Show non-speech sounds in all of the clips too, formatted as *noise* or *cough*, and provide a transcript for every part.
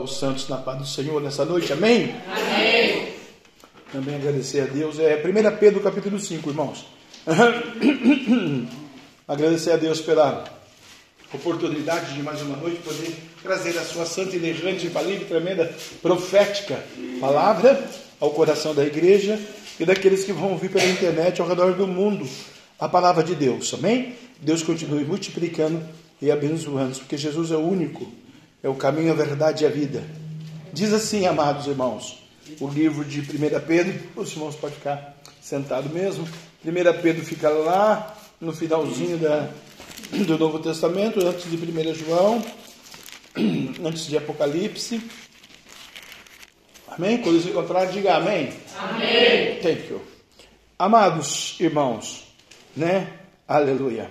Os santos na paz do Senhor nessa noite, amém? Amém. Também agradecer a Deus. É 1 Pedro capítulo 5, irmãos. *coughs* agradecer a Deus pela oportunidade de mais uma noite poder trazer a sua santa, elegante, infalível, tremenda, profética palavra ao coração da igreja e daqueles que vão ouvir pela internet ao redor do mundo a palavra de Deus, amém? Deus continue multiplicando e abençoando, porque Jesus é o único, é o caminho, a verdade e a vida. Diz assim, amados irmãos, o livro de 1 Pedro, os irmãos podem ficar sentado mesmo. 1 Pedro fica lá no finalzinho da, do Novo Testamento, antes de 1 João, *clears throat* antes de Apocalipse. Amém? Quando se encontrar, diga amém. Amém. Thank you. Amados irmãos, né? Aleluia.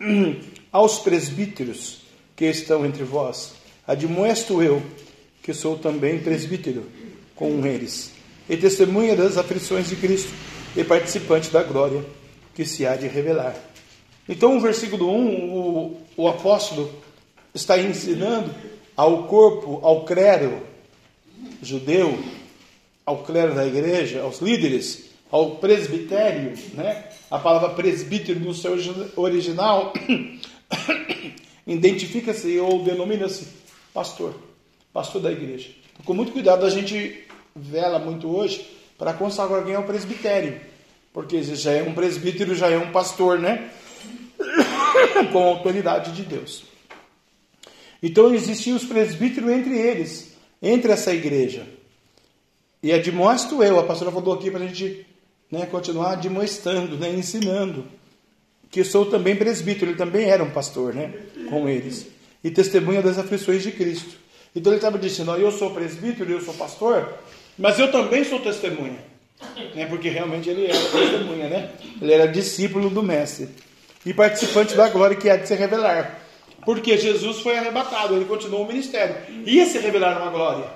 *clears throat* Aos presbíteros que estão entre vós, admoesto eu, que sou também presbítero com eles, e testemunha das aflições de Cristo, e participante da glória que se há de revelar. Então, o versículo 1, o, o apóstolo está ensinando ao corpo, ao clero judeu, ao clero da igreja, aos líderes, ao presbitério, né? A palavra presbítero no seu original *coughs* identifica-se ou denomina-se pastor, pastor da igreja. Com muito cuidado, a gente vela muito hoje para consagrar alguém ao presbitério, porque já é um presbítero, já é um pastor, né? *coughs* Com a autoridade de Deus. Então existiam os presbíteros entre eles, entre essa igreja. E admoesto eu, a pastora falou aqui para a gente né, continuar admoestando, né, ensinando que sou também presbítero, ele também era um pastor, né, com eles, e testemunha das aflições de Cristo. Então ele estava dizendo: Eu sou presbítero, eu sou pastor, mas eu também sou testemunha, né, porque realmente ele era testemunha, né? Ele era discípulo do Mestre e participante da glória que há de se revelar. Porque Jesus foi arrebatado, ele continuou o ministério, ia se revelar uma glória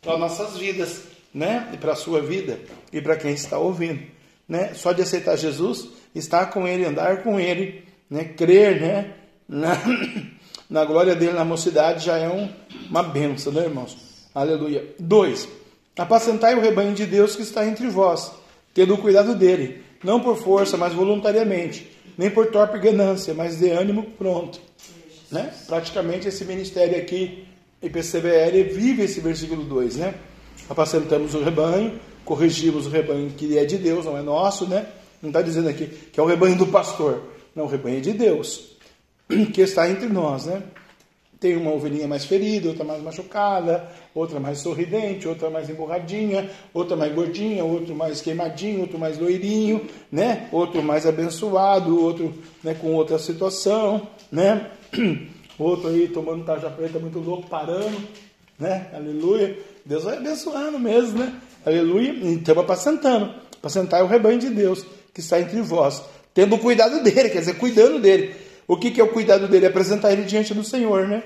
para nossas vidas, né? E para a sua vida e para quem está ouvindo, né? Só de aceitar Jesus estar com Ele, andar com Ele, né? crer né? na, na glória dele na mocidade já é um, uma benção, né, irmãos? Aleluia. Dois, apacentai o rebanho de Deus que está entre vós, tendo cuidado dele, não por força, mas voluntariamente, nem por torpe ganância, mas de ânimo pronto. Né? Praticamente esse ministério aqui, IPCBL, vive esse versículo 2, né? Apacentamos o rebanho, corrigimos o rebanho que é de Deus, não é nosso, né? Não está dizendo aqui que é o rebanho do pastor. Não, o rebanho é de Deus, *clears throat* que está entre nós, né? Tem uma ovelhinha mais ferida, outra mais machucada, outra mais sorridente, outra mais emburradinha, outra mais gordinha, outro mais queimadinho, outro mais loirinho, né? Outro mais abençoado, outro né, com outra situação, né? *clears throat* Outro aí tomando taja preta muito louco, parando, né? Aleluia. Deus vai abençoando mesmo, né? Aleluia. E estamos apacentando. Apacentar é o rebanho de Deus que está entre vós, tendo cuidado dele, quer dizer, cuidando dele. O que, que é o cuidado dele? Apresentar ele diante do Senhor, né?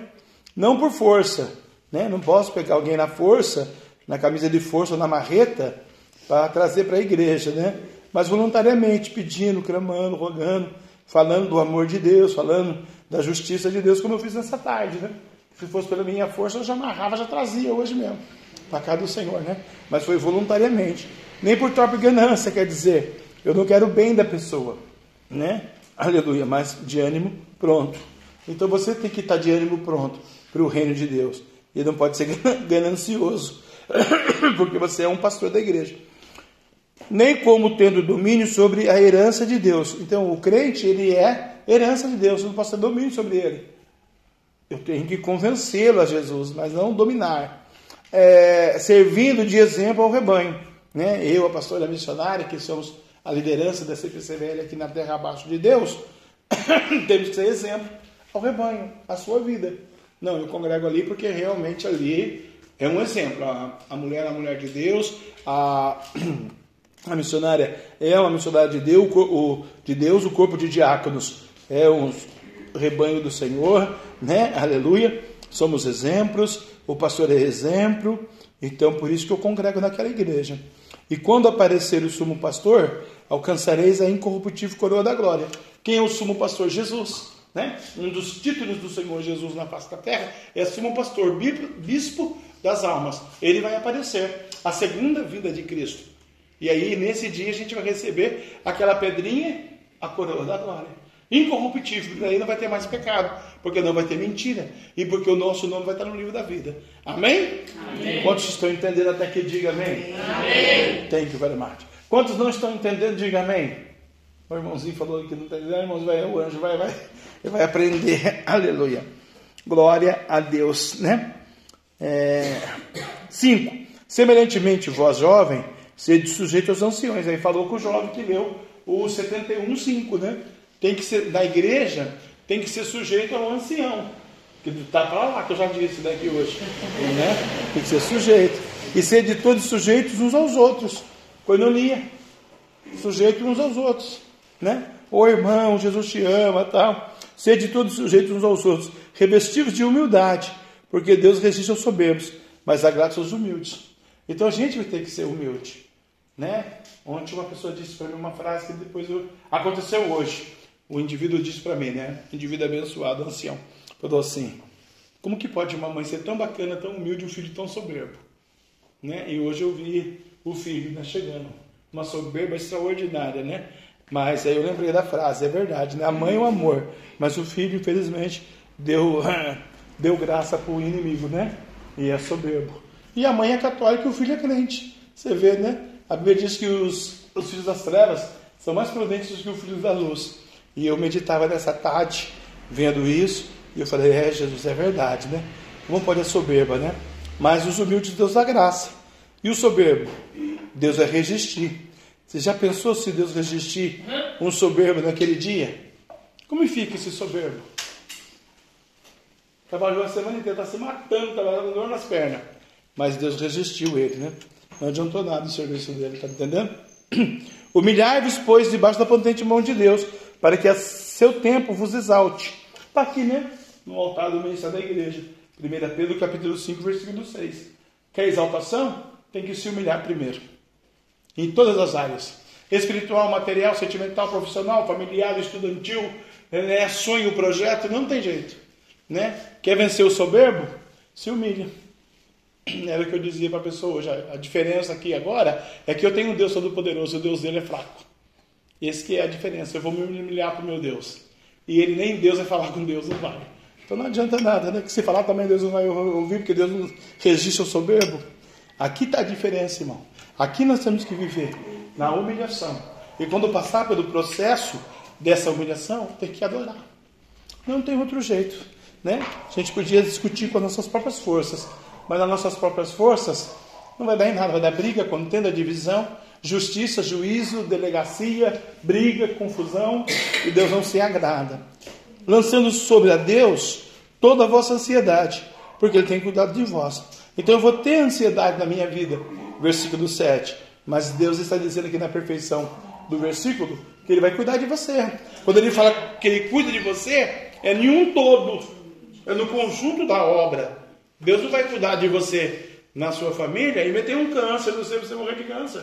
Não por força, né? Não posso pegar alguém na força, na camisa de força ou na marreta, para trazer para a igreja, né? Mas voluntariamente, pedindo, clamando, rogando, falando do amor de Deus, falando da justiça de Deus, como eu fiz nessa tarde, né? Se fosse pela minha força, eu já amarrava, já trazia hoje mesmo, para cá do Senhor, né? Mas foi voluntariamente. Nem por torpe ganância, quer dizer, eu não quero o bem da pessoa, né? Aleluia, mas de ânimo pronto. Então você tem que estar de ânimo pronto para o reino de Deus. E não pode ser *laughs* ganancioso, *coughs* porque você é um pastor da igreja. Nem como tendo domínio sobre a herança de Deus. Então o crente, ele é herança de Deus, eu não posso ter domínio sobre ele. Eu tenho que convencê-lo a Jesus, mas não dominar. É, servindo de exemplo ao rebanho. Né? Eu, a pastora missionária, que somos a liderança da CPCVL aqui na terra abaixo de Deus, *coughs* temos que ser exemplo ao rebanho, à sua vida. Não, eu congrego ali porque realmente ali é um exemplo. A, a mulher é a mulher de Deus, a, *coughs* a missionária é uma missionária de Deus, o, de Deus, o corpo de diáconos é um rebanho do Senhor, né? Aleluia. Somos exemplos, o pastor é exemplo, então por isso que eu congrego naquela igreja. E quando aparecer o sumo pastor, alcançareis a incorruptível coroa da glória. Quem é o sumo pastor? Jesus. Né? Um dos títulos do Senhor Jesus na face da terra é sumo pastor, bispo das almas. Ele vai aparecer, a segunda vinda de Cristo. E aí, nesse dia, a gente vai receber aquela pedrinha, a coroa da glória. Incorruptível, porque aí não vai ter mais pecado, porque não vai ter mentira, e porque o nosso nome vai estar no livro da vida. Amém? amém. Quantos estão entendendo até que diga amém? Amém. Thank you very much. Quantos não estão entendendo, diga amém. O irmãozinho falou que não está entendendo, irmãos, vai, o anjo vai, vai, *laughs* vai aprender. *laughs* Aleluia. Glória a Deus, né? É, cinco. Semelhantemente, vós, jovem, sede sujeito aos anciões. Aí falou com o jovem que leu o 71,5, né? Tem que ser, na igreja, tem que ser sujeito ao ancião. Que está para lá, que eu já disse daqui hoje. Né? Tem que ser sujeito. E ser de todos sujeitos uns aos outros. Coinonia. Sujeito uns aos outros. Né? Ô irmão, Jesus te ama, tal. Ser de todos sujeitos uns aos outros. Revestidos de humildade. Porque Deus resiste aos soberbos, mas dá graça aos humildes. Então a gente vai ter que ser humilde. Né? Ontem uma pessoa disse para mim uma frase que depois eu... aconteceu hoje. O indivíduo disse para mim, né? Indivíduo abençoado, ancião. Falou assim: Como que pode uma mãe ser tão bacana, tão humilde, um filho tão soberbo? Né? E hoje eu vi o filho né, chegando. Uma soberba extraordinária, né? Mas aí eu lembrei da frase, é verdade, né? A mãe é o amor, mas o filho, infelizmente, deu, *laughs* deu graça para o inimigo, né? E é soberbo. E a mãe é católica e o filho é crente. Você vê, né? A Bíblia diz que os, os filhos das trevas são mais prudentes do que os filhos da luz. E eu meditava nessa tarde, vendo isso, e eu falei, é, Jesus, é verdade, né? Como pode a soberba, né? Mas os humildes Deus dá graça. E o soberbo? Deus vai resistir. Você já pensou se Deus resistir um soberbo naquele dia? Como fica esse soberbo? Trabalhou a semana inteira, está se matando, trabalhando dor nas pernas. Mas Deus resistiu ele, né? Não adiantou nada o serviço dele, está entendendo? *clears throat* Humilhai-vos, pois, debaixo da potente mão de Deus, para que a seu tempo vos exalte. Está aqui, né? No altar do ministério da igreja. 1 Pedro capítulo 5, versículo 6. Quer exaltação? Tem que se humilhar primeiro. Em todas as áreas. Espiritual, material, sentimental, profissional, familiar, estudantil, né? sonho, projeto, não tem jeito. Né? Quer vencer o soberbo? Se humilha. Era o que eu dizia para a pessoa hoje. A diferença aqui agora é que eu tenho um Deus todo-poderoso, o Deus dele é fraco. Esse que é a diferença. Eu vou me humilhar para o meu Deus. E ele nem Deus vai falar com Deus, não vai. Então não adianta nada, né? Que se falar também Deus não vai ouvir, porque Deus não resiste ao soberbo. Aqui está a diferença, irmão. Aqui nós temos que viver na humilhação. E quando passar pelo processo dessa humilhação, tem que adorar. Não tem outro jeito. Né? A gente podia discutir com as nossas próprias forças, mas as nossas próprias forças não vai dar em nada, vai dar briga, contenda, divisão, justiça, juízo, delegacia, briga, confusão, e Deus não se agrada. Lançando sobre a Deus toda a vossa ansiedade, porque Ele tem cuidado de vós. Então eu vou ter ansiedade na minha vida. Versículo 7. Mas Deus está dizendo aqui na perfeição do versículo que Ele vai cuidar de você. Quando Ele fala que Ele cuida de você, é em um todo, é no conjunto da obra. Deus não vai cuidar de você na sua família e meter um câncer, não sei você morrer de câncer.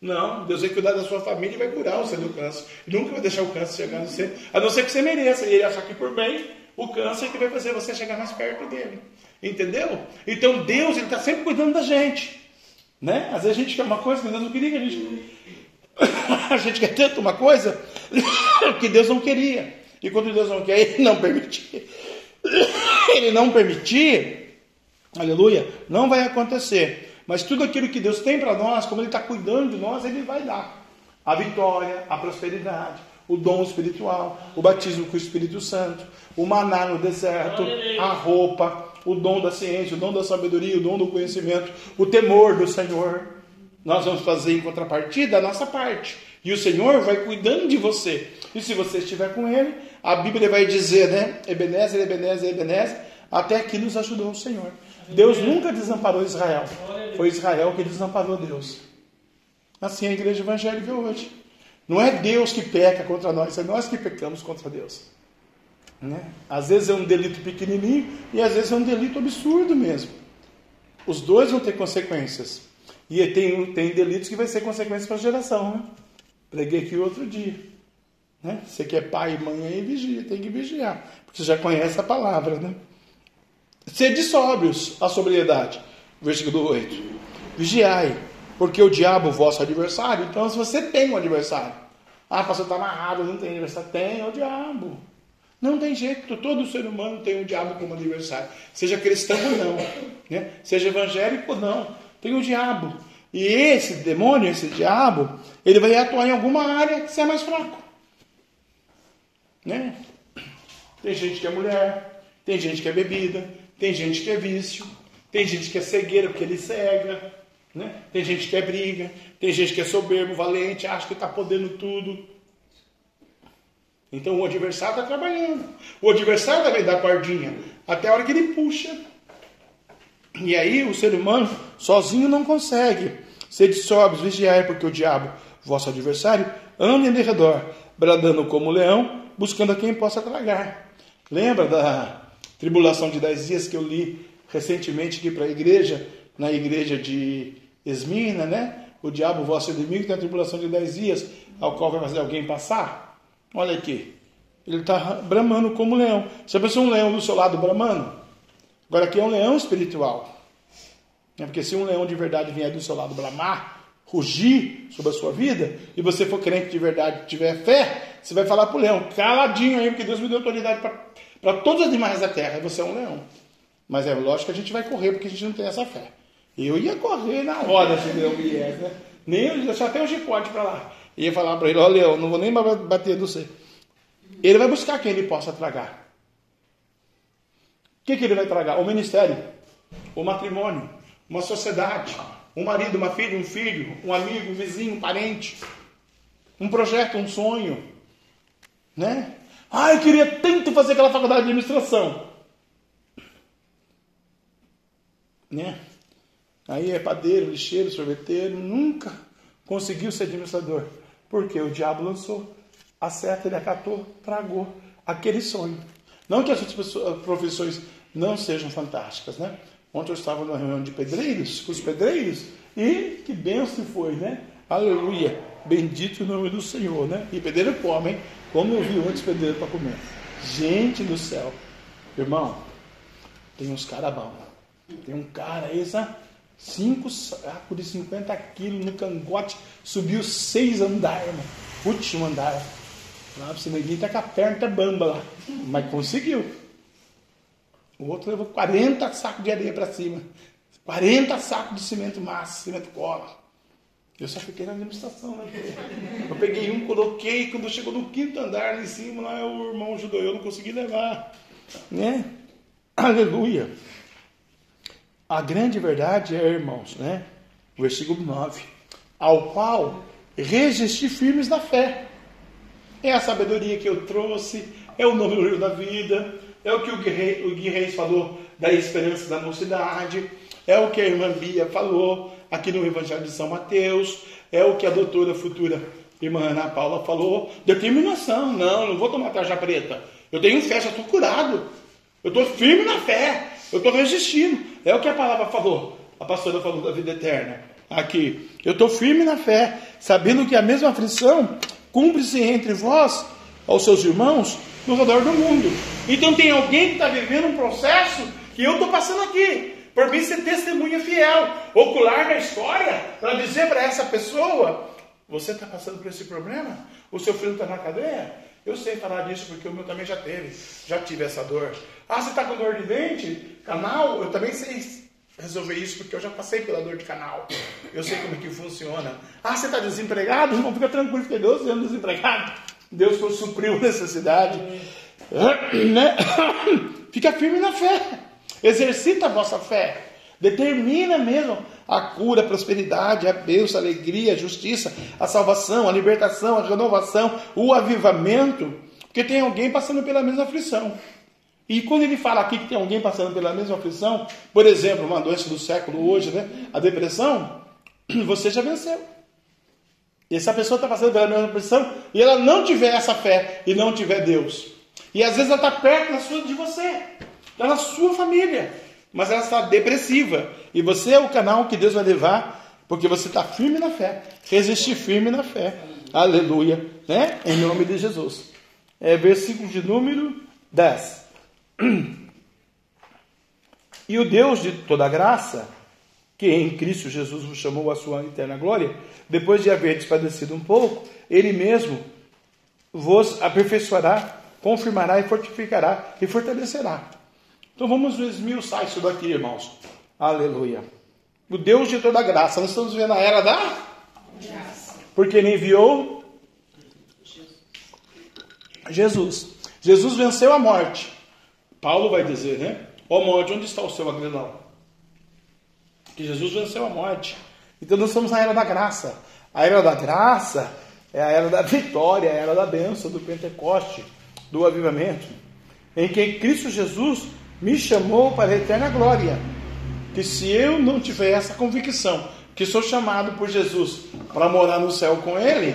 Não, Deus vai cuidar da sua família e vai curar você do câncer. Nunca vai deixar o câncer chegar no você, a não ser que você mereça. E ele achar que por bem, o câncer que vai fazer você chegar mais perto dele. Entendeu? Então Deus está sempre cuidando da gente. Né? Às vezes a gente quer uma coisa que Deus não queria que a gente. *coughs* a gente quer tanto uma coisa *coughs* que Deus não queria. E quando Deus não quer, Ele não permitir. *coughs* Ele não permitir, aleluia, não vai acontecer. Mas tudo aquilo que Deus tem para nós, como Ele está cuidando de nós, Ele vai dar. A vitória, a prosperidade, o dom espiritual, o batismo com o Espírito Santo, o maná no deserto, a roupa, o dom da ciência, o dom da sabedoria, o dom do conhecimento, o temor do Senhor. Nós vamos fazer em contrapartida a nossa parte. E o Senhor vai cuidando de você. E se você estiver com Ele, a Bíblia vai dizer, né? Ebenezer, Ebenezer, Ebenezer, até aqui nos ajudou o Senhor. Deus nunca desamparou Israel. Foi Israel que desamparou Deus. Assim é a igreja evangélica hoje. Não é Deus que peca contra nós, é nós que pecamos contra Deus. Né? Às vezes é um delito pequenininho e às vezes é um delito absurdo mesmo. Os dois vão ter consequências. E tem, tem delitos que vai ser consequência para a geração. Né? Preguei aqui outro dia. Né? Você que é pai e mãe aí, vigia, tem que vigiar. Porque você já conhece a palavra, né? Sede sóbrios, a sobriedade. Versículo 8. Vigiai, porque o diabo, vosso adversário. Então, se você tem um adversário, ah, pastor, está amarrado, não tem adversário. Tem, é o diabo. Não tem jeito, todo ser humano tem o diabo como adversário. Seja cristão ou não, né? seja evangélico ou não, tem o diabo. E esse demônio, esse diabo, ele vai atuar em alguma área que você é mais fraco. Né? Tem gente que é mulher, tem gente que é bebida, tem gente que é vício, tem gente que é cegueira porque ele cega, né? tem gente que é briga, tem gente que é soberbo, valente, acha que está podendo tudo. Então o adversário está trabalhando. O adversário vai dar cordinha até a hora que ele puxa. E aí o ser humano sozinho não consegue. Sede sóbrios, vigiai, porque o diabo, vosso adversário, anda em redor, bradando como leão, buscando a quem possa tragar. Lembra da tribulação de dez dias que eu li recentemente aqui para a igreja, na igreja de Esmina, né? O diabo, vosso inimigo, tem a tribulação de dez dias, ao qual vai fazer alguém passar. Olha aqui. Ele está bramando como leão. Você pensou um leão do seu lado bramando? Agora aqui é um leão espiritual. É porque se um leão de verdade vier do seu lado bramar, rugir sobre a sua vida, e você for crente de verdade, tiver fé, você vai falar para o leão, caladinho aí, porque Deus me deu autoridade para todos os animais da terra, e você é um leão. Mas é lógico que a gente vai correr, porque a gente não tem essa fé. Eu ia correr na hora se o leão viesse, né? Nem eu deixar até o chicote para lá. Ia falar para ele, ó leão, não vou nem bater do você. Ele vai buscar quem ele possa tragar. O que, que ele vai tragar? O ministério, o matrimônio, uma sociedade, um marido, uma filha, um filho, um amigo, um vizinho, um parente, um projeto, um sonho, né? Ah, eu queria tanto fazer aquela faculdade de administração, né? Aí é padeiro, lixeiro, sorveteiro, nunca conseguiu ser administrador, porque o diabo lançou a seta, ele acatou, tragou aquele sonho. Não que as outras profissões não sejam fantásticas, né? Ontem eu estava numa reunião de pedreiros, com os pedreiros, e que benção foi, né? Aleluia! Bendito o nome do Senhor, né? E pedreiro come, hein? Como eu vi outros pedreiros para comer. Gente do céu! Irmão, tem uns caras bons. Tem um cara sabe? Cinco sacos de 50 quilos no cangote, subiu seis andares, irmão. Último andar. Lá para você ninguém tá com a perna até bamba lá. Mas conseguiu. O outro levou 40 sacos de areia para cima. 40 sacos de cimento massa, cimento cola. Eu só fiquei na administração, né? Eu peguei um, coloquei, quando chegou no quinto andar lá em cima, lá o irmão ajudou, eu não consegui levar. Né? Aleluia. A grande verdade é, irmãos, né? Versículo 9. Ao qual resistir firmes na fé. É a sabedoria que eu trouxe, é o nome da vida, é o que o Gui Reis falou da esperança da mocidade, é o que a irmã Bia falou aqui no Evangelho de São Mateus, é o que a doutora futura irmã Ana Paula falou. Determinação, não, não vou tomar tarja preta. Eu tenho fé, já estou curado. Eu estou firme na fé, eu estou resistindo. É o que a palavra falou, a pastora falou da vida eterna aqui. Eu estou firme na fé, sabendo que a mesma aflição cumpre-se entre vós, aos seus irmãos, no redor do mundo. Então tem alguém que está vivendo um processo que eu estou passando aqui. Por mim ser testemunha fiel, ocular da história, para dizer para essa pessoa: você está passando por esse problema? O seu filho está na cadeia? Eu sei falar disso porque o meu também já teve, já tive essa dor. Ah, você está com dor de dente? Canal? Eu também sei resolver isso porque eu já passei pela dor de canal. Eu sei como é que funciona. Ah, você está desempregado? Não, fica tranquilo, fiquei 12 anos desempregado. Deus supriu a necessidade. *coughs* Né? *coughs* Fica firme na fé. Exercita a vossa fé. Determina mesmo a cura, a prosperidade, a bênção, a alegria, a justiça, a salvação, a libertação, a renovação, o avivamento. Porque tem alguém passando pela mesma aflição. E quando ele fala aqui que tem alguém passando pela mesma aflição, por exemplo, uma doença do século hoje, né? A depressão, *clears throat* você já venceu. E essa pessoa está passando pela mesma aflição e ela não tiver essa fé e não tiver Deus. E às vezes ela está perto sua, de você, na sua família, mas ela está depressiva. E você é o canal que Deus vai levar, porque você está firme na fé, resistir firme na fé. Aleluia. Né? Em nome de Jesus. É versículo de número 10. *clears throat* E o Deus de toda graça, que em Cristo Jesus vos chamou à sua eterna glória, depois de haver despadecido um pouco, ele mesmo vos aperfeiçoará, confirmará e fortificará e fortalecerá. Então vamos esmiuçar isso daqui, irmãos. Aleluia. O Deus de toda graça. Nós estamos vendo a era da graça. Porque ele enviou Jesus. Jesus venceu a morte. Paulo vai dizer, né? Ó morte, onde está o seu agredão? Que Jesus venceu a morte. Então nós estamos na era da graça. A era da graça é a era da vitória, a era da bênção, do Pentecoste, do avivamento, em que Cristo Jesus me chamou para a eterna glória. Que se eu não tiver essa convicção, que sou chamado por Jesus para morar no céu com Ele,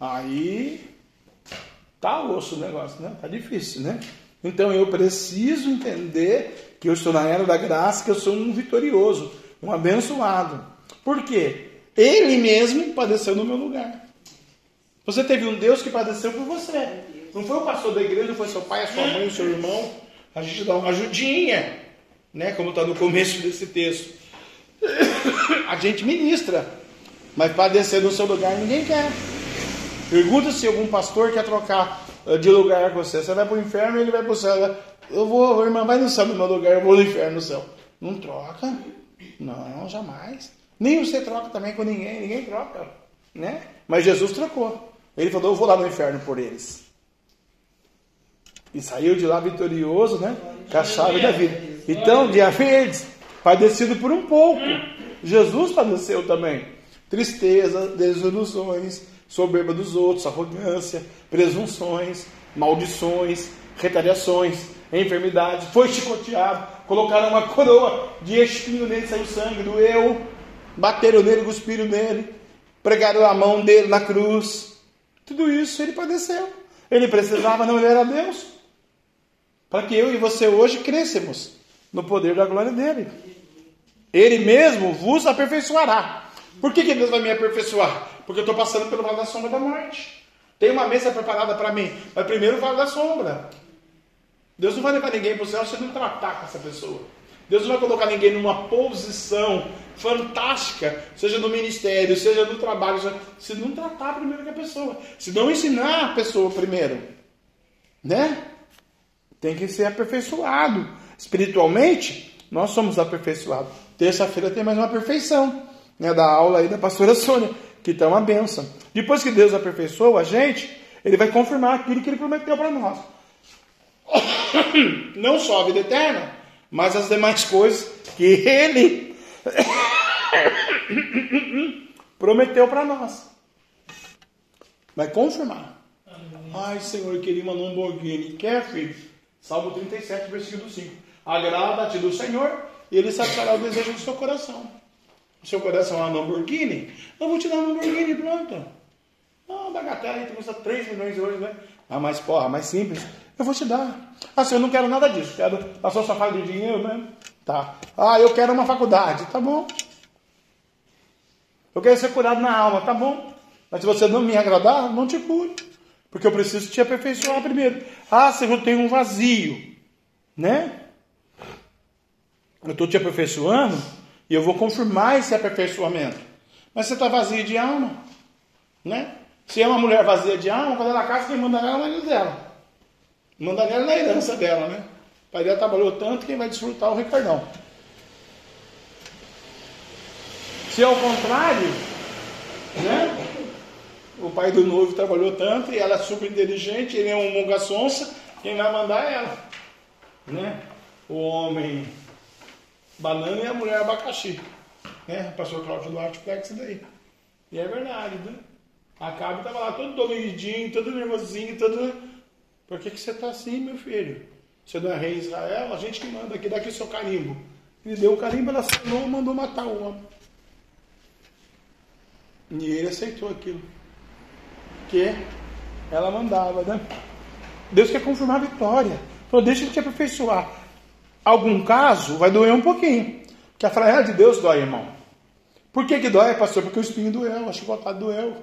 aí tá osso o negócio, né? Tá difícil, né? Então eu preciso entender que eu estou na era da graça, que eu sou um vitorioso, um abençoado. Por quê? Ele mesmo padeceu no meu lugar. Você teve um Deus que padeceu por você. Não foi o pastor da igreja, foi seu pai, a sua mãe, o seu irmão. A gente dá uma ajudinha, né? Como está no começo desse texto. A gente ministra, mas padecer no seu lugar ninguém quer. Pergunta se algum pastor quer trocar eh, de lugar com você. Você vai para o inferno e ele vai para o céu. Eu vou, irmã, vai no céu no meu lugar, eu vou no inferno no céu. Não troca. Não, jamais. Nem você troca também com ninguém, ninguém troca. Né? Mas Jesus trocou. Ele falou: Eu vou lá no inferno por eles. E saiu de lá vitorioso, né? Com a chave da vida. Então, dia verdes, padecido por um pouco. Jesus padeceu também. Tristeza, desilusões, soberba dos outros, arrogância, presunções, maldições, retaliações, enfermidades. Foi chicoteado, colocaram uma coroa de espinho nele, saiu sangue, doeu. Bateram nele, cuspiram nele, pregaram a mão dele na cruz. Tudo isso ele padeceu. Ele precisava, não, ele era Deus. Para que eu e você hoje crescemos no poder da glória dele. Ele mesmo vos aperfeiçoará. Por que, que Deus vai me aperfeiçoar? Porque eu estou passando pelo vale da sombra da morte. Tem uma mesa preparada para mim, mas primeiro o vale da sombra. Deus não vai levar ninguém para o céu se não tratar com essa pessoa. Deus não vai colocar ninguém numa posição fantástica, seja no ministério, seja no trabalho, se não tratar primeiro com a pessoa, se não ensinar a pessoa primeiro, né? Tem que ser aperfeiçoado. Espiritualmente, nós somos aperfeiçoados. Terça-feira tem mais uma perfeição, né? Da aula aí da pastora Sônia, que está uma benção. Depois que Deus aperfeiçoa a gente, Ele vai confirmar aquilo que Ele prometeu para nós. *coughs* Não só a vida eterna, mas as demais coisas que ele *coughs* prometeu para nós. Vai confirmar. Ai, Senhor, eu queria uma Lamborghini. Quer, filho? Salmo 37, versículo 5. Agrada-te do Senhor e ele satisfará o desejo do seu coração. O seu coração uma Lamborghini? Eu vou te dar uma Lamborghini pronto. Ah, bagatela aí, custa 3 milhões hoje, né? Ah, mais porra, mais simples. Eu vou te dar. Ah, senhor, eu não quero nada disso. Quero a sua safada de dinheiro mesmo. Tá. Ah, eu quero uma faculdade. Tá bom. Eu quero ser curado na alma. Tá bom. Mas se você não me agradar, não te cure. Porque eu preciso te aperfeiçoar primeiro. Ah, senhor, eu tenho um vazio. Né? Eu estou te aperfeiçoando e eu vou confirmar esse aperfeiçoamento. Mas você está vazio de alma. Né? Se é uma mulher vazia de alma, quando ela casa, quem manda ela é o marido dela. Manda nela na herança dela, né? O pai dela trabalhou tanto, quem vai desfrutar é o Ricardão. Se ao contrário, né? O pai do noivo trabalhou tanto e ela é super inteligente, ele é um monga sonsa, quem vai mandar é ela. Né? O homem banana e a mulher abacaxi. Né? O pastor Cláudio Duarte pega isso daí. E é verdade, né? A Cabe estava lá todo dominidinho, todo nervosinho, todo por que, que você está assim, meu filho? Você não é rei Israel? A gente que manda aqui, dá aqui seu carimbo. Ele deu o carimbo, ela assinou mandou matar o homem. E ele aceitou aquilo. Que ela mandava, né? Deus quer confirmar a vitória. Falou, deixa ele te aperfeiçoar. Algum caso vai doer um pouquinho. Que a fraqueza de Deus dói, irmão. Por que, que dói, pastor? Porque o espinho doeu, a chicotada doeu.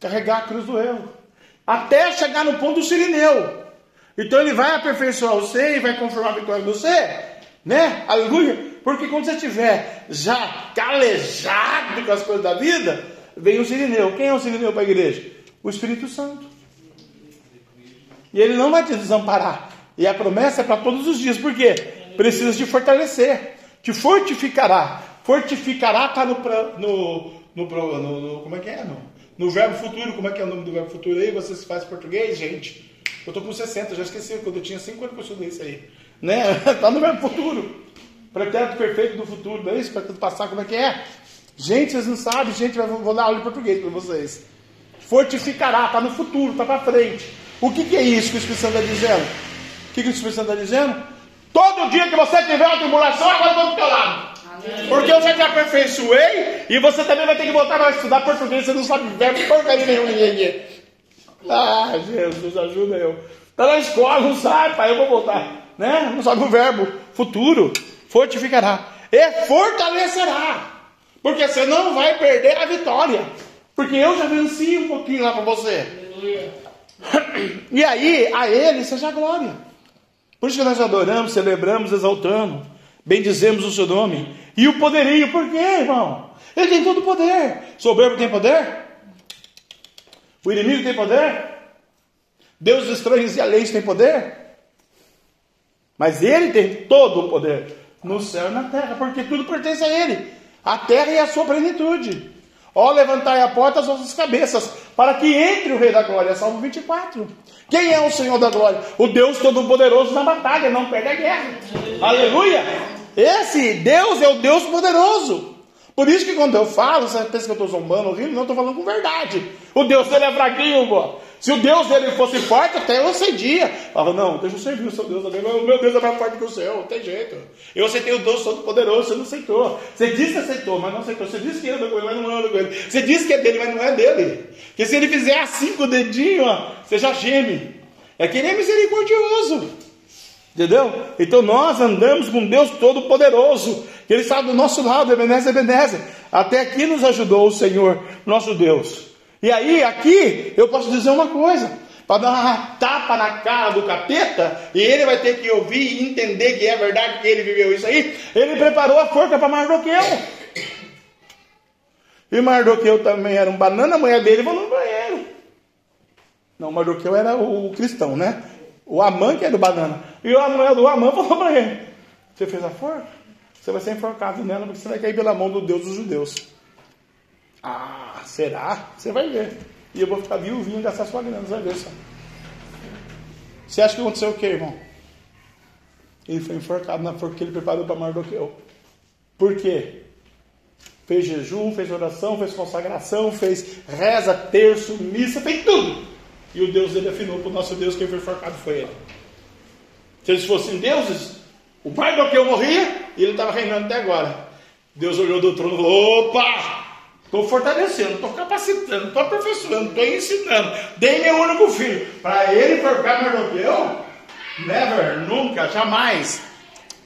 Carregar a cruz doeu. Até chegar no ponto do sirineu. Então ele vai aperfeiçoar você e vai confirmar a vitória de você. Né? Aleluia. Porque quando você estiver já calejado com as coisas da vida, vem o sirineu. Quem é o sirineu para a igreja? O Espírito Santo. E ele não vai te desamparar. E a promessa é para todos os dias. Por quê? Precisa te fortalecer. Te fortificará. Fortificará está no, no, no, no, Como é que é? No, no verbo futuro. Como é que é o nome do verbo futuro aí? Você se faz português, gente? Eu estou com 60, já esqueci. Quando eu tinha 5 anos que eu estudei isso aí. Né? Está *laughs* no verbo futuro. Pretérito perfeito do futuro, não é isso? Para passar como é que é? Gente, vocês não sabem, gente, vou dar aula de português para vocês. Fortificará, está no futuro, está para frente. O que, que, é isso que o Espírito Santo está dizendo? O que, que o Espírito Santo está dizendo? Todo dia que você tiver uma tribulação, agora eu estou do teu lado. Porque eu já te aperfeiçoei e você também vai ter que voltar a estudar português, você não sabe verbo porcaria nenhum, ninguém. Ah, Jesus, ajuda eu. Está na escola, não sabe, pai, eu vou voltar. Né? Não sabe o verbo futuro. Fortificará. E fortalecerá. Porque você não vai perder a vitória. Porque eu já venci um pouquinho lá para você. E aí, a Ele seja a glória. Por isso que nós adoramos, celebramos, exaltamos, bendizemos o seu nome. E o poderio, por quê, irmão? Ele tem todo o poder. Soberbo tem poder? O inimigo tem poder? Deus estranhos e alheios tem poder? Mas ele tem todo o poder no céu e na terra, porque tudo pertence a ele. A terra e a sua plenitude. Ó, levantai a porta às vossas cabeças, para que entre o Rei da Glória. Salmo 24. Quem é o Senhor da Glória? O Deus Todo-Poderoso na batalha, não perde a guerra. Aleluia! Esse Deus é o Deus poderoso. Por isso que quando eu falo, você pensa que eu estou zombando, rindo, não, estou falando com verdade. O Deus dele é fraquinho, pô. Se o Deus dele fosse forte, até eu cedia. Falava, não, deixa eu servir o seu Deus também. O meu Deus é mais forte que o seu, não tem jeito. Eu aceitei o Deus Todo-Poderoso, você não aceitou. Você disse que aceitou, mas não aceitou. Você disse que anda com ele, mas não anda com ele. Você disse que é dele, mas não é dele. Porque se ele fizer assim com o dedinho, ó, você já geme. É que ele é misericordioso. Entendeu? Então nós andamos com Deus Todo-Poderoso, que Ele está do nosso lado, Ebenezer, Ebenezer. Até aqui nos ajudou o Senhor, nosso Deus. E aí, aqui, eu posso dizer uma coisa: para dar uma tapa na cara do capeta, e ele vai ter que ouvir e entender que é verdade que ele viveu isso aí, ele preparou a forca para Mardoqueu. E Mardoqueu também era um banana, a mulher dele falou no banheiro. Não, Mardoqueu era o cristão, né? O Amã que era o banana. E a mulher do Amã falou para ele: Você fez a forca? Você vai ser enforcado nela porque você vai cair pela mão do Deus dos judeus. Ah, será? Você vai ver. E eu vou ficar viuvinho gastar sua grana, você vai ver só. Você acha que aconteceu o que, irmão? Ele foi enforcado na forca que ele preparou para Mardoqueu. Por quê? Fez jejum, fez oração, fez consagração, fez reza, terço, missa, fez tudo. E o Deus dele afinou para o nosso Deus, quem foi enforcado foi ele. Se eles fossem deuses, o Mardoqueu morria e ele estava reinando até agora. Deus olhou do trono e falou: opa! Estou fortalecendo, estou capacitando, estou aperfeiçoando, estou ensinando. Dei meu único filho. Para ele forcar Mardoqueu? Never, nunca, jamais.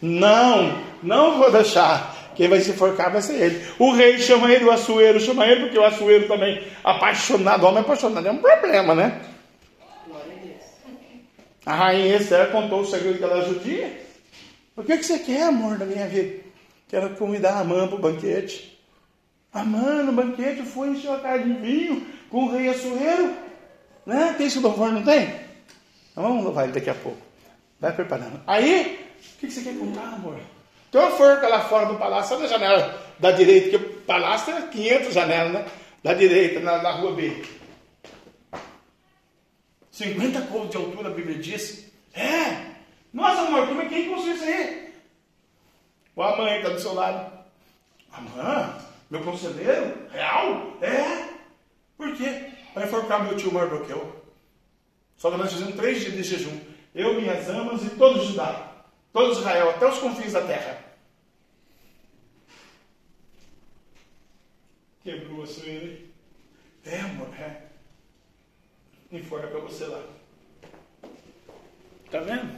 Não, não vou deixar. Quem vai se forcar vai ser ele. O rei chama ele, o açoeiro chama ele, porque o açoeiro também, apaixonado, homem apaixonado, é um problema, né? A rainha Esther contou o segredo que ela é judia. O que, que você quer, amor, da minha vida? Quero convidar a mãe para o banquete. Ah, mano, o banquete foi encher a cara de vinho com o rei açoeiro. Né? Tem esse louvor, não tem? Então vamos louvar ele daqui a pouco. Vai preparando. Aí, o que, você quer contar, amor? Tem uma forca lá fora do palácio, só na janela da direita, que o palácio tem 500 janelas, né? Da direita, na, na rua B. 50 côvados de altura, a Bíblia diz. É! Nossa, amor, como é que construiu isso aí? O Amã está do seu lado. Amã? Meu conselheiro? Real? É. Por quê? Para enforcar meu tio Mardoqueu. Só que nós fizemos três dias de jejum. Eu, minhas amas e todo Judá. Todo Israel, até os confins da terra. Quebrou a sua É, amor, é. Enforca para você lá. Tá vendo?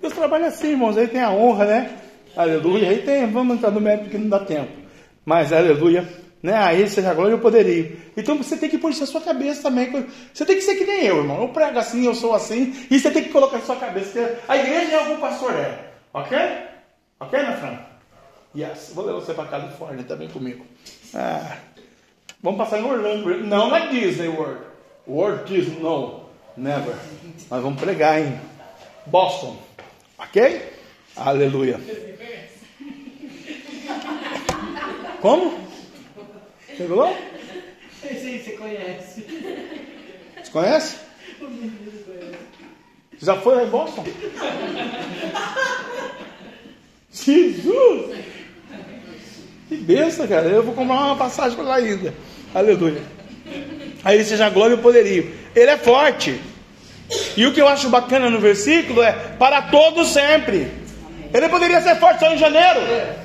Deus trabalha assim, irmãos. Aí tem a honra, né? Aleluia. Aí tem, vamos entrar no mérito que não dá tempo. Mas, aleluia, Né? Aí seja a glória e o poderio. Então você tem que pôr isso na sua cabeça também. Você tem que ser que nem eu, irmão. Eu prego assim, eu sou assim. E você tem que colocar na sua cabeça. A igreja é algum pastor é. Ok? Ok, Fran? Yes. Vou levar você para Califórnia também comigo. Ah. Vamos passar em Orlando. Não na Disney World. World Disney, não. Never. Nós vamos pregar em Boston. Ok? Aleluia. Como? Pegou? Esse você conhece. Você conhece? Já foi lá em Boston? Jesus! Que benção, cara. Eu vou comprar uma passagem para lá ainda. Aleluia. Aí seja a glória e poderio. Ele é forte. E o que eu acho bacana no versículo é para todos sempre. Ele poderia ser forte só em janeiro.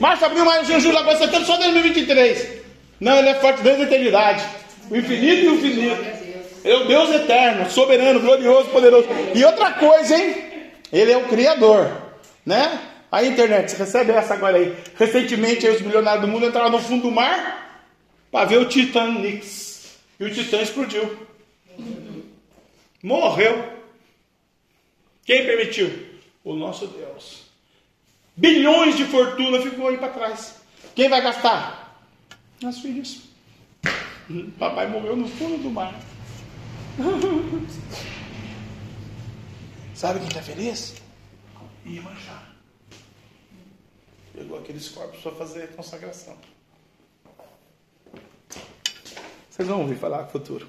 Março, abril, maio, junho, julho, agosto, setembro, só 2023. Não, ele é forte desde a eternidade. O infinito e o infinito. É o Deus eterno, soberano, glorioso, poderoso. E outra coisa, hein? Ele é o Criador. Né? A internet, você recebe essa agora aí. Recentemente, aí, os milionários do mundo entraram no fundo do mar para ver o Titanic. E o Titã explodiu. Morreu. Quem permitiu? O nosso Deus. Bilhões de fortuna ficou aí para trás. Quem vai gastar? As filhas. Papai morreu no fundo do mar. *laughs* Sabe quem está feliz? Iemanjá. Pegou aqueles corpos para fazer consagração. Vocês vão ouvir falar no futuro.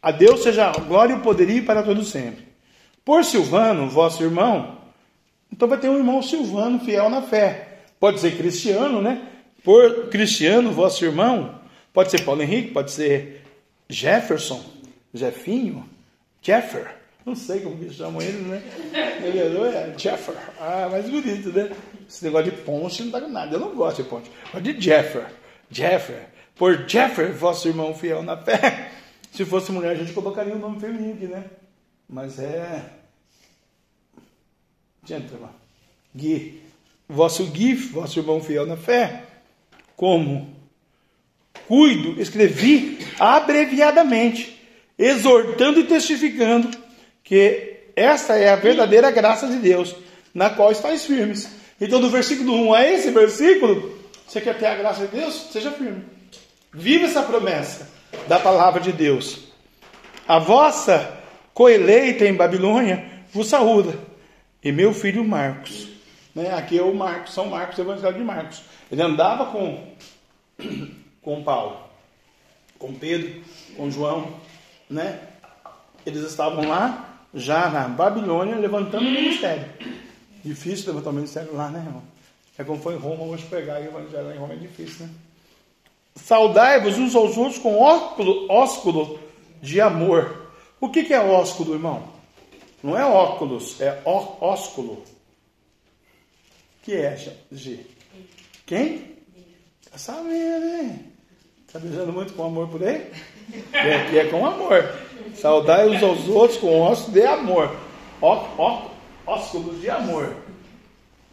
A Deus seja glória e poderio para todo sempre. Por Silvano, vosso irmão, então vai ter um irmão Silvano fiel na fé. Pode ser cristiano, né? Por cristiano, vosso irmão, pode ser Paulo Henrique, pode ser Jefferson, Jefinho, Jeffer. Não sei como que chamam ele, né? Ele é Jeffer. Ah, mais bonito, né? Esse negócio de ponte não dá nada. Eu não gosto de ponte. Mas de Jeffer. Jeffer. Por Jeffer, vosso irmão fiel na fé. *laughs* Se fosse mulher, a gente colocaria o um nome feminino aqui, né? Mas é. Gentleman. Gui. Vosso Gui, vosso irmão fiel na fé. Como? Cuido, escrevi abreviadamente, exortando e testificando que esta é a verdadeira graça de Deus, na qual estáis firmes. Então, do versículo 1 a esse versículo, você quer ter a graça de Deus? Seja firme. Viva essa promessa da palavra de Deus. A vossa coeleita em Babilônia vos saúda. E meu filho Marcos. Né? Aqui é o Marcos, São Marcos, Evangelho de Marcos. Ele andava com, *coughs* com Paulo, com Pedro, com João. Né? Eles estavam lá, já na Babilônia, levantando o ministério. Difícil levantar o ministério lá, né, irmão? É como foi em Roma, hoje pegar o evangelho em Roma é difícil, né? Saudai-vos uns aos outros com ósculo, ósculo de amor. O que, que é ósculo, irmão? Não é óculos, é ó, ósculo. Que é, G? Quem? Tá sabendo, hein? Tá beijando muito com amor por aí? E aqui é com amor. Saudai uns aos outros com ósculo de amor. Ó, ó, ósculos de amor.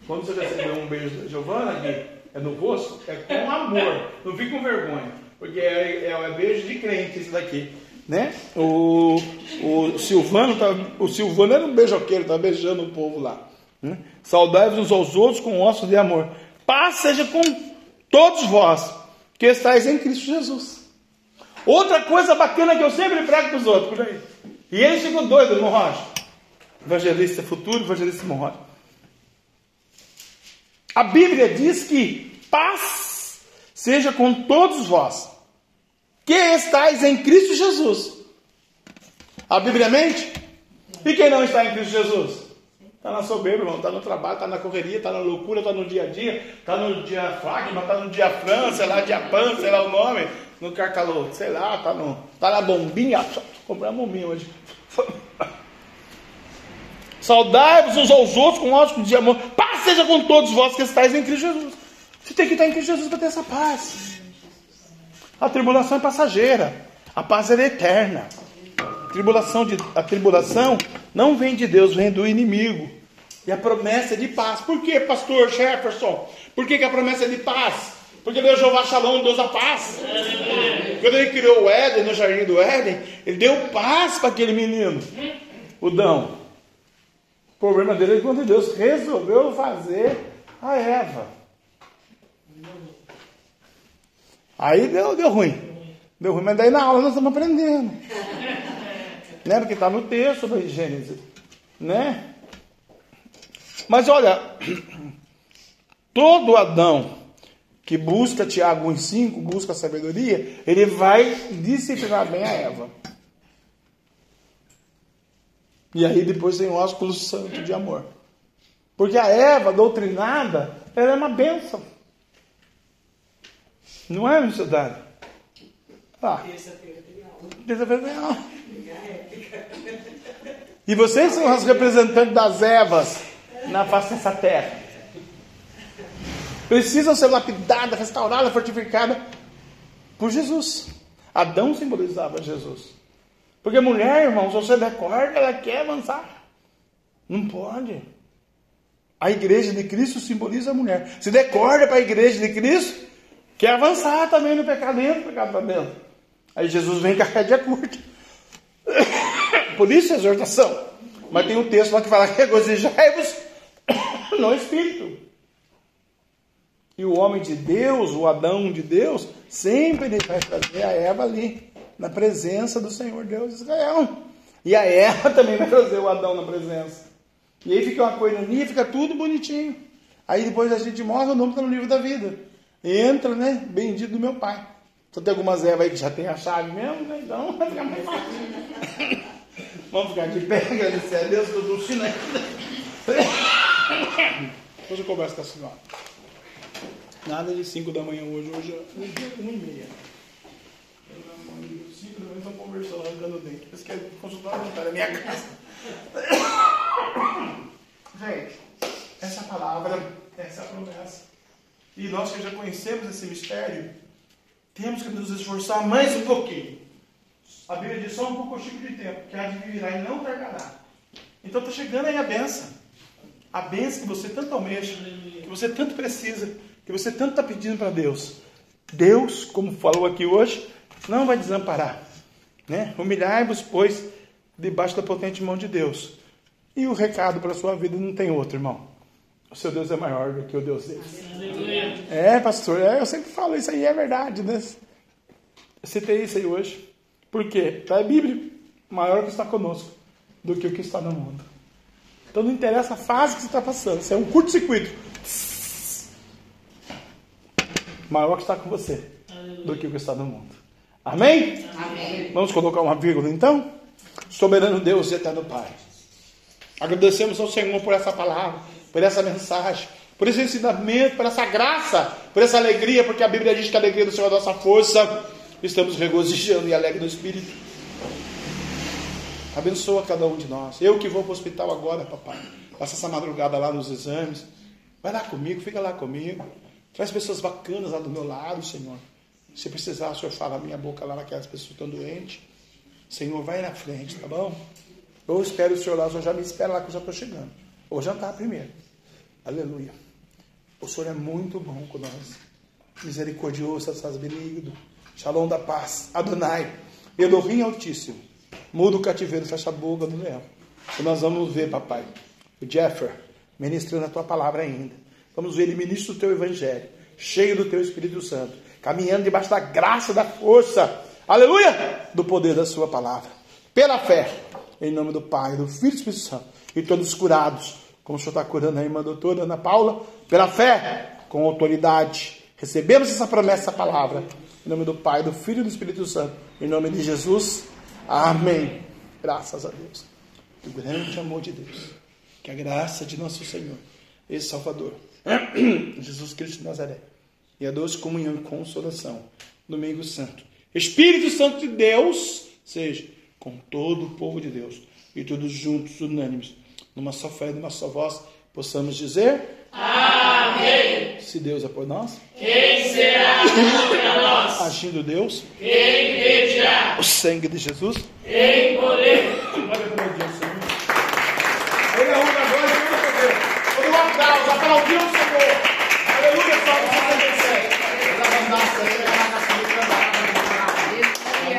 Quando você recebeu um beijo da Giovana aqui, é no rosto, é com amor. Não fique com vergonha. Porque é, é, é beijo de crente isso daqui. Né? O, o Silvano tá, o Silvano era um beijoqueiro, estava beijando o povo lá. Né? Saudai-vos uns aos outros com ossos de amor. Paz seja com todos vós que estáis em Cristo Jesus. Outra coisa bacana que eu sempre prego para os outros por aí. E eles ficam doidos, irmão Rocha. Evangelista futuro, evangelista irmão A Bíblia diz que paz seja com todos vós que estáis em Cristo Jesus. A Bíblia mente? E quem não está em Cristo Jesus? Está na soberba, irmão. Está no trabalho, está na correria, está na loucura, está no dia a dia, está no diafragma, está no diafrã, sei lá, diapan, sei lá o nome, no carcalo, sei lá, está tá na bombinha. Só comprei uma bombinha hoje. *laughs* Saudai-vos uns aos outros com ósculo de amor. Paz seja com todos vós que estáis em Cristo Jesus. Você tem que estar em Cristo Jesus para ter essa paz. A tribulação é passageira, a paz é eterna. A tribulação, de, a tribulação não vem de Deus, vem do inimigo. E a promessa é de paz. Por que, pastor Jefferson? Por que, que a promessa é de paz? Porque Deus Jeová Shalom, Deus da paz. Quando ele criou o Éden, no jardim do Éden, ele deu paz para aquele menino, o Dão. O problema dele é quando Deus resolveu fazer a Eva. Aí deu, deu ruim. Deu ruim, mas daí na aula nós estamos aprendendo. *laughs* Né? Porque está no texto do Gênesis. Né? Mas olha, *clears throat* todo Adão que busca Tiago 1,5, busca a sabedoria, ele vai disciplinar bem a Eva. E aí depois tem o ósculo santo de amor. Porque a Eva, doutrinada, ela é uma bênção. Não é, sociedade? Ah, terça-feira. E vocês são os representantes das Evas na face dessa terra. Precisam ser lapidadas, restauradas, fortificadas por Jesus. Adão simbolizava Jesus. Porque mulher, irmão, se você der corda, ela quer avançar. Não pode. A igreja de Cristo simboliza a mulher. Se der corda para a igreja de Cristo, quer avançar também no pecado dentro, pecado para dentro. Aí Jesus vem com a rédea curta. *coughs* Por isso a exortação. Mas tem um texto lá que fala que regozijai-vos *coughs* no Espírito. E o homem de Deus, o Adão de Deus, sempre ele vai trazer a Eva ali, na presença do Senhor Deus de Israel. E a Eva *laughs* também vai trazer o Adão na presença. E aí fica uma coinonia, fica tudo bonitinho. Aí depois a gente morre, o nome está no livro da vida. Entra, né? Bendito do meu pai. Só tem algumas Eva aí que já tem a chave mesmo, né? Então vai ficar mais fácil. *laughs* Vamos ficar de pé, agradecer a Deus que eu estou ensinando. Depois eu converso com a senhora. Nada de 5 da manhã hoje, hoje é 1 e meia. 5 da manhã estão conversando, arrancando o dente. Eles querem consultar voluntário na minha casa. *coughs* Gente, essa palavra, essa promessa. E nós que já conhecemos esse mistério, temos que nos esforçar mais um pouquinho. A Bíblia diz só um pouco chico de tempo, que há de virá e não tardará. Então está chegando aí a benção. A benção que você tanto almeja, que você tanto precisa, que você tanto está pedindo para Deus. Deus, como falou aqui hoje, não vai desamparar. Né? Humilhai-vos, pois, debaixo da potente mão de Deus. E o recado para a sua vida não tem outro, irmão. O seu Deus é maior do que o Deus deles. É, pastor, é, eu sempre falo isso aí, é verdade, né? Eu citei isso aí hoje. Por quê? Está a Bíblia, maior que está conosco do que o que está no mundo. Então não interessa a fase que você está passando, isso é um curto-circuito. Maior que está com você do que o que está no mundo. Amém? Amém. Vamos colocar uma vírgula então? Soberano Deus e eterno Pai. Agradecemos ao Senhor por essa palavra, por essa mensagem, por esse ensinamento, por essa graça, por essa alegria, porque a Bíblia diz que a alegria do Senhor é a nossa força. Estamos regozijando e alegre no Espírito. Abençoa cada um de nós. Eu que vou para o hospital agora, papai. Passa essa madrugada lá nos exames. Vai lá comigo, fica lá comigo. Traz pessoas bacanas lá do meu lado, Senhor. Se precisar, o Senhor fala a minha boca lá naquelas pessoas que estão doentes. Senhor, vai na frente, tá bom? Eu espero o Senhor lá, o Senhor já me espera lá que eu já estou chegando. Vou jantar primeiro. Aleluia. O Senhor é muito bom com nós. Misericordioso, estás benigno. Shalom da paz. Adonai. Elohim Altíssimo. Muda o cativeiro, fecha a boca do leão. E nós vamos ver, papai, o Jeffer ministrando a tua palavra ainda. Vamos ver ele ministra o teu evangelho, cheio do teu Espírito Santo, caminhando debaixo da graça, da força, aleluia, do poder da sua palavra. Pela fé, em nome do Pai, do Filho e do Espírito Santo, e todos curados, como o Senhor está curando a irmã doutora Ana Paula, pela fé, com autoridade. Recebemos essa promessa, essa palavra, em nome do Pai, do Filho e do Espírito Santo, em nome de Jesus. Amém. Graças a Deus. Que o grande amor de Deus, que a graça de nosso Senhor e Salvador, *clears throat* Jesus Cristo de Nazaré, e a doce comunhão e consolação, domingo santo, Espírito Santo de Deus, seja com todo o povo de Deus, e todos juntos, unânimes, numa só fé, numa só voz, possamos dizer: Amém. Se Deus é por nós, quem será contra nós? Agindo Deus, quem impedirá? O sangue de Jesus, tem poder. Glória a Deus, Senhor. Ele é um da glória de Deus. Todo aplauso, aplaudiu o Senhor. Aleluia, salve 77. Lavandar, Senhor.